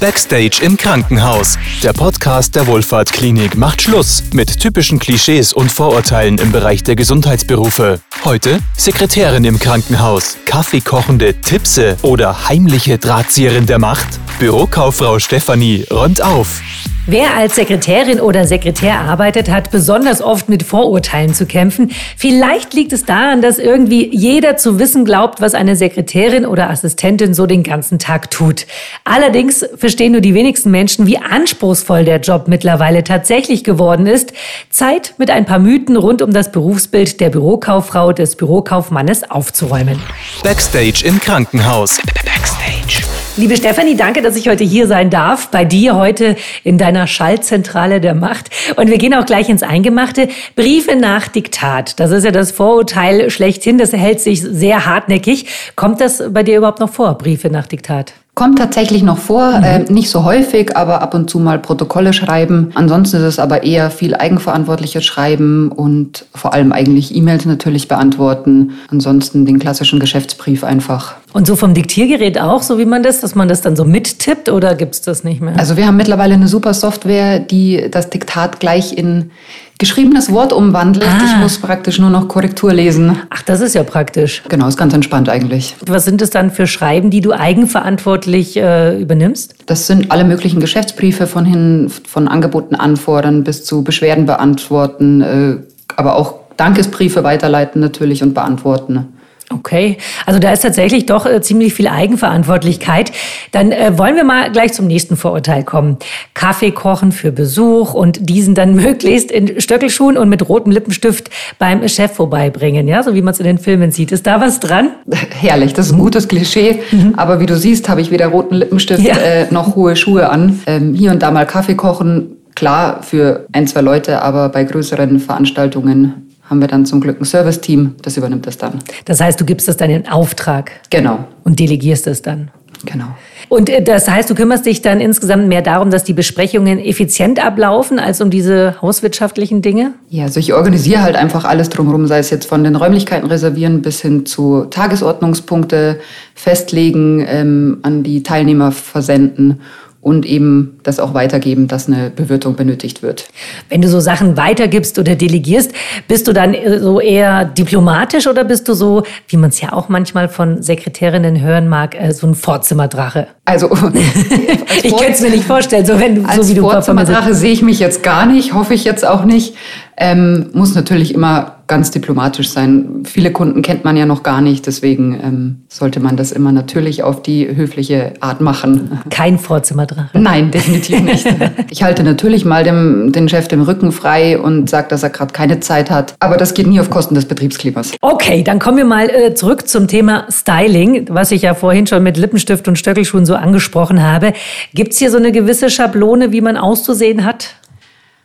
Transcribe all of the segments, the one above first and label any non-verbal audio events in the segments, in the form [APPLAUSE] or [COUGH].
Backstage im Krankenhaus. Der Podcast der Wohlfahrtklinik macht Schluss mit typischen Klischees und Vorurteilen im Bereich der Gesundheitsberufe. Heute Sekretärin im Krankenhaus, Kaffeekochende Tippse oder heimliche Drahtzieherin der Macht. Bürokauffrau Stefanie räumt auf. Wer als Sekretärin oder Sekretär arbeitet, hat besonders oft mit Vorurteilen zu kämpfen. Vielleicht liegt es daran, dass irgendwie jeder zu wissen glaubt, was eine Sekretärin oder Assistentin so den ganzen Tag tut. Allerdings verstehen nur die wenigsten Menschen, wie anspruchsvoll der Job mittlerweile tatsächlich geworden ist. Zeit, mit ein paar Mythen rund um das Berufsbild der Bürokauffrau, des Bürokaufmannes aufzuräumen. Backstage im Krankenhaus. Backstage. Liebe Stefanie, danke, dass ich heute hier sein darf, bei dir heute in deiner Schallzentrale der Macht. Und wir gehen auch gleich ins Eingemachte. Briefe nach Diktat. Das ist ja das Vorurteil schlechthin. Das hält sich sehr hartnäckig. Kommt das bei dir überhaupt noch vor, Briefe nach Diktat? Kommt tatsächlich noch vor, mhm. äh, nicht so häufig, aber ab und zu mal Protokolle schreiben. Ansonsten ist es aber eher viel eigenverantwortliches Schreiben und vor allem eigentlich E-Mails natürlich beantworten. Ansonsten den klassischen Geschäftsbrief einfach. Und so vom Diktiergerät auch, so wie man das, dass man das dann so mittippt oder gibt's das nicht mehr? Also wir haben mittlerweile eine super Software, die das Diktat gleich in geschriebenes Wort umwandelt. Ah. Ich muss praktisch nur noch Korrektur lesen. Ach, das ist ja praktisch. Genau, ist ganz entspannt eigentlich. Was sind es dann für Schreiben, die du eigenverantwortlich äh, übernimmst? Das sind alle möglichen Geschäftsbriefe von hin, von Angeboten anfordern bis zu Beschwerden beantworten, äh, aber auch Dankesbriefe weiterleiten natürlich und beantworten. Okay, also da ist tatsächlich doch äh, ziemlich viel Eigenverantwortlichkeit. Dann äh, wollen wir mal gleich zum nächsten Vorurteil kommen. Kaffee kochen für Besuch und diesen dann [LAUGHS] möglichst in Stöckelschuhen und mit rotem Lippenstift beim Chef vorbeibringen, ja, so wie man es in den Filmen sieht. Ist da was dran? [LAUGHS] Herrlich, das ist ein gutes Klischee. Mhm. Aber wie du siehst, habe ich weder roten Lippenstift ja. äh, noch hohe Schuhe an. Ähm, hier und da mal Kaffee kochen, klar für ein, zwei Leute, aber bei größeren Veranstaltungen haben wir dann zum Glück ein Serviceteam, das übernimmt das dann. Das heißt, du gibst das dann in Auftrag? Genau. Und delegierst es dann? Genau. Und äh, das heißt, du kümmerst dich dann insgesamt mehr darum, dass die Besprechungen effizient ablaufen, als um diese hauswirtschaftlichen Dinge? Ja, also ich organisiere halt einfach alles drumherum, sei es jetzt von den Räumlichkeiten reservieren bis hin zu Tagesordnungspunkte festlegen, ähm, an die Teilnehmer versenden und eben das auch weitergeben, dass eine Bewirtung benötigt wird. Wenn du so Sachen weitergibst oder delegierst, bist du dann so eher diplomatisch oder bist du so, wie man es ja auch manchmal von Sekretärinnen hören mag, äh, so ein Vorzimmerdrache? Also [LAUGHS] ich könnte es mir nicht vorstellen, so wenn du als so wie du Vorzimmerdrache sehe ich mich jetzt gar nicht, hoffe ich jetzt auch nicht. Ähm, muss natürlich immer ganz diplomatisch sein. Viele Kunden kennt man ja noch gar nicht, deswegen ähm, sollte man das immer natürlich auf die höfliche Art machen. [LAUGHS] Kein Vorzimmerdrache. Nein, definitiv nicht. [LAUGHS] ich halte natürlich mal dem, den Chef den Rücken frei und sage, dass er gerade keine Zeit hat. Aber das geht nie auf Kosten des Betriebsklimas. Okay, dann kommen wir mal äh, zurück zum Thema Styling, was ich ja vorhin schon mit Lippenstift und Stöckelschuhen so angesprochen habe. Gibt es hier so eine gewisse Schablone, wie man auszusehen hat?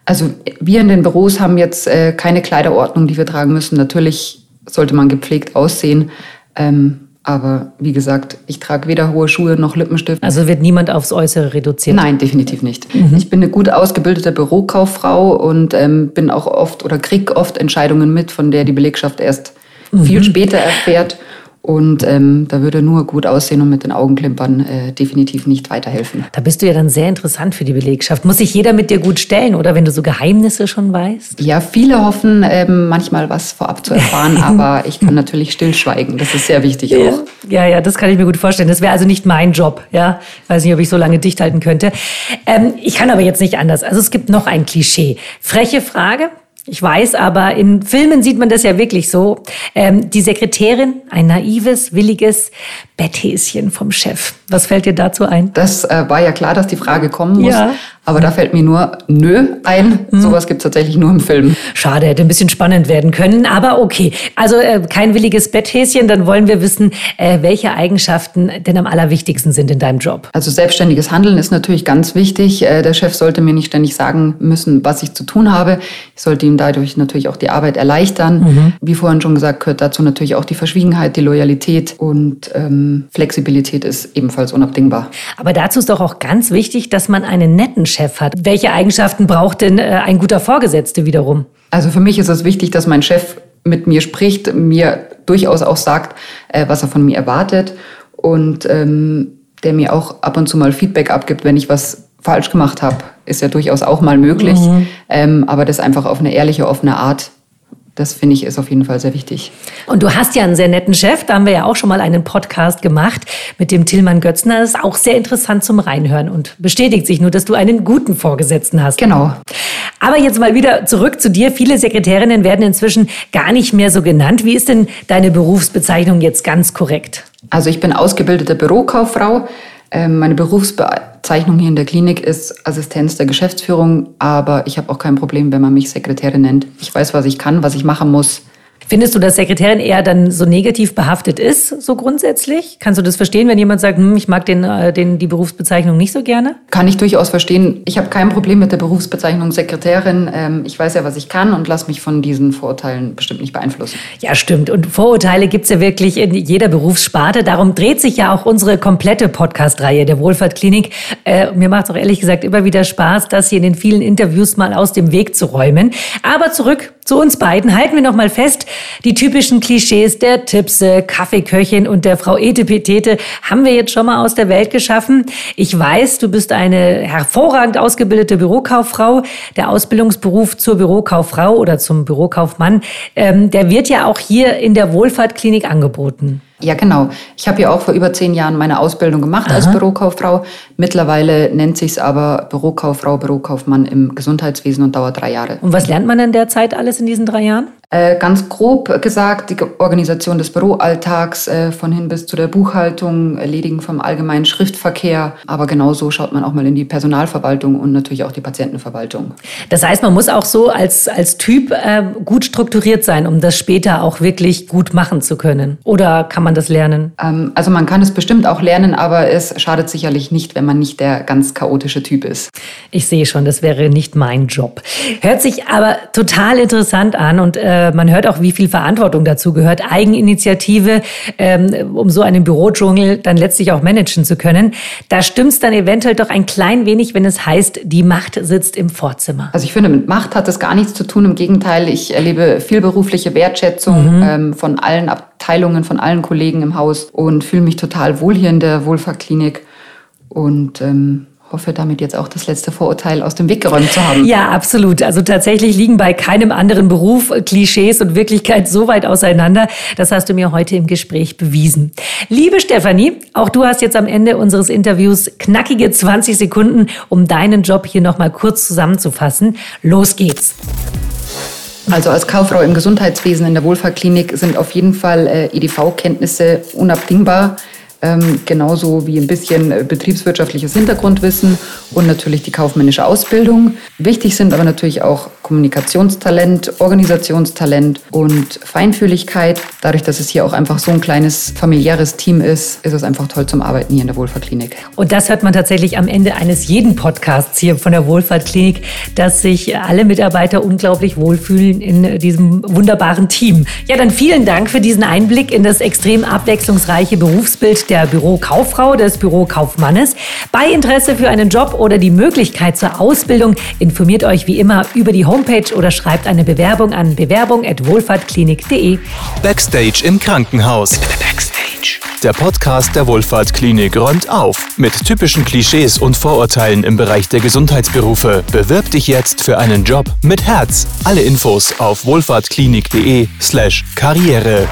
Also wir in den Büros haben jetzt äh, keine Kleiderordnung, die wir tragen müssen. Natürlich sollte man gepflegt aussehen. Ähm, aber wie gesagt, ich trage weder hohe Schuhe noch Lippenstift. Also wird niemand aufs Äußere reduziert? Nein, definitiv nicht. Mhm. Ich bin eine gut ausgebildete Bürokauffrau und ähm, bin auch oft oder krieg oft Entscheidungen mit, von der die Belegschaft erst mhm. viel später erfährt. Und ähm, da würde nur gut aussehen und mit den Augenklimpern äh, definitiv nicht weiterhelfen. Da bist du ja dann sehr interessant für die Belegschaft. Muss sich jeder mit dir gut stellen oder wenn du so Geheimnisse schon weißt? Ja, viele hoffen ähm, manchmal was vorab zu erfahren, [LAUGHS] aber ich kann natürlich stillschweigen. Das ist sehr wichtig auch. Ja, ja, das kann ich mir gut vorstellen. Das wäre also nicht mein Job. Ja, ich weiß nicht, ob ich so lange dicht halten könnte. Ähm, ich kann aber jetzt nicht anders. Also es gibt noch ein Klischee. Freche Frage. Ich weiß, aber in Filmen sieht man das ja wirklich so. Ähm, die Sekretärin, ein naives, williges Betthäschen vom Chef. Was fällt dir dazu ein? Das äh, war ja klar, dass die Frage kommen muss. Ja. Aber da fällt mir nur Nö ein. Mhm. Sowas gibt es tatsächlich nur im Film. Schade, hätte ein bisschen spannend werden können. Aber okay. Also äh, kein williges Betthäschen. Dann wollen wir wissen, äh, welche Eigenschaften denn am allerwichtigsten sind in deinem Job. Also selbstständiges Handeln ist natürlich ganz wichtig. Äh, der Chef sollte mir nicht ständig sagen müssen, was ich zu tun habe. Ich sollte ihm dadurch natürlich auch die Arbeit erleichtern. Mhm. Wie vorhin schon gesagt, gehört dazu natürlich auch die Verschwiegenheit, die Loyalität und ähm, Flexibilität ist ebenfalls unabdingbar. Aber dazu ist doch auch ganz wichtig, dass man einen netten Chef hat. Welche Eigenschaften braucht denn äh, ein guter Vorgesetzter wiederum? Also für mich ist es wichtig, dass mein Chef mit mir spricht, mir durchaus auch sagt, äh, was er von mir erwartet und ähm, der mir auch ab und zu mal Feedback abgibt, wenn ich was falsch gemacht habe. Ist ja durchaus auch mal möglich. Mhm. Ähm, aber das einfach auf eine ehrliche, offene Art das finde ich ist auf jeden Fall sehr wichtig. Und du hast ja einen sehr netten Chef, da haben wir ja auch schon mal einen Podcast gemacht mit dem Tillmann Götzner. Das ist auch sehr interessant zum Reinhören und bestätigt sich nur, dass du einen guten Vorgesetzten hast. Genau. Aber jetzt mal wieder zurück zu dir. Viele Sekretärinnen werden inzwischen gar nicht mehr so genannt. Wie ist denn deine Berufsbezeichnung jetzt ganz korrekt? Also ich bin ausgebildete Bürokauffrau. Ähm, meine Berufsbezeichnung hier in der Klinik ist Assistenz der Geschäftsführung, aber ich habe auch kein Problem, wenn man mich Sekretärin nennt. Ich weiß, was ich kann, was ich machen muss. Findest du, dass Sekretärin eher dann so negativ behaftet ist, so grundsätzlich? Kannst du das verstehen, wenn jemand sagt, hm, ich mag den, äh, den, die Berufsbezeichnung nicht so gerne? Kann ich durchaus verstehen. Ich habe kein Problem mit der Berufsbezeichnung Sekretärin. Ähm, ich weiß ja, was ich kann und lasse mich von diesen Vorurteilen bestimmt nicht beeinflussen. Ja, stimmt. Und Vorurteile gibt es ja wirklich in jeder Berufssparte. Darum dreht sich ja auch unsere komplette Podcast-Reihe der Wohlfahrtklinik. Äh, mir macht es auch ehrlich gesagt immer wieder Spaß, das hier in den vielen Interviews mal aus dem Weg zu räumen. Aber zurück zu uns beiden. Halten wir noch mal fest, die typischen Klischees der Tipse, Kaffeeköchin und der Frau Etepetete haben wir jetzt schon mal aus der Welt geschaffen. Ich weiß, du bist eine hervorragend ausgebildete Bürokauffrau. Der Ausbildungsberuf zur Bürokauffrau oder zum Bürokaufmann, ähm, der wird ja auch hier in der Wohlfahrtklinik angeboten. Ja, genau. Ich habe ja auch vor über zehn Jahren meine Ausbildung gemacht Aha. als Bürokauffrau. Mittlerweile nennt sich es aber Bürokauffrau, Bürokaufmann im Gesundheitswesen und dauert drei Jahre. Und was lernt man in der Zeit alles in diesen drei Jahren? Äh, ganz grob gesagt, die Organisation des Büroalltags äh, von hin bis zu der Buchhaltung, Erledigen vom allgemeinen Schriftverkehr. Aber genauso schaut man auch mal in die Personalverwaltung und natürlich auch die Patientenverwaltung. Das heißt, man muss auch so als, als Typ äh, gut strukturiert sein, um das später auch wirklich gut machen zu können. Oder kann man das lernen? Ähm, also man kann es bestimmt auch lernen, aber es schadet sicherlich nicht, wenn man nicht der ganz chaotische Typ ist. Ich sehe schon, das wäre nicht mein Job. Hört sich aber total interessant an und äh, äh, man hört auch, wie viel Verantwortung dazu gehört, Eigeninitiative, ähm, um so einen Bürodschungel dann letztlich auch managen zu können. Da stimmt es dann eventuell doch ein klein wenig, wenn es heißt, die Macht sitzt im Vorzimmer. Also ich finde, mit Macht hat das gar nichts zu tun. Im Gegenteil, ich erlebe viel berufliche Wertschätzung mhm. ähm, von allen Abteilungen, von allen Kollegen im Haus und fühle mich total wohl hier in der Wohlfahrtklinik. Und ähm, hoffe damit jetzt auch das letzte Vorurteil aus dem Weg geräumt zu haben. Ja, absolut. Also tatsächlich liegen bei keinem anderen Beruf Klischees und Wirklichkeit so weit auseinander. Das hast du mir heute im Gespräch bewiesen. Liebe Stefanie, auch du hast jetzt am Ende unseres Interviews knackige 20 Sekunden, um deinen Job hier nochmal kurz zusammenzufassen. Los geht's. Also als Kauffrau im Gesundheitswesen in der Wohlfahrtklinik sind auf jeden Fall äh, EDV-Kenntnisse unabdingbar ähm, genauso wie ein bisschen äh, betriebswirtschaftliches Hintergrundwissen und natürlich die kaufmännische Ausbildung. Wichtig sind aber natürlich auch Kommunikationstalent, Organisationstalent und Feinfühligkeit. Dadurch, dass es hier auch einfach so ein kleines familiäres Team ist, ist es einfach toll zum Arbeiten hier in der Wohlfahrtklinik. Und das hört man tatsächlich am Ende eines jeden Podcasts hier von der Wohlfahrtklinik, dass sich alle Mitarbeiter unglaublich wohlfühlen in diesem wunderbaren Team. Ja, dann vielen Dank für diesen Einblick in das extrem abwechslungsreiche Berufsbild der Bürokauffrau, des Bürokaufmannes. Bei Interesse für einen Job oder die Möglichkeit zur Ausbildung informiert euch wie immer über die Homepage oder schreibt eine Bewerbung an bewerbung@wohlfahrtklinik.de. Backstage im Krankenhaus. Backstage. Der Podcast der Wohlfahrtklinik räumt auf mit typischen Klischees und Vorurteilen im Bereich der Gesundheitsberufe. Bewirb dich jetzt für einen Job mit Herz. Alle Infos auf wohlfahrtklinik.de/karriere.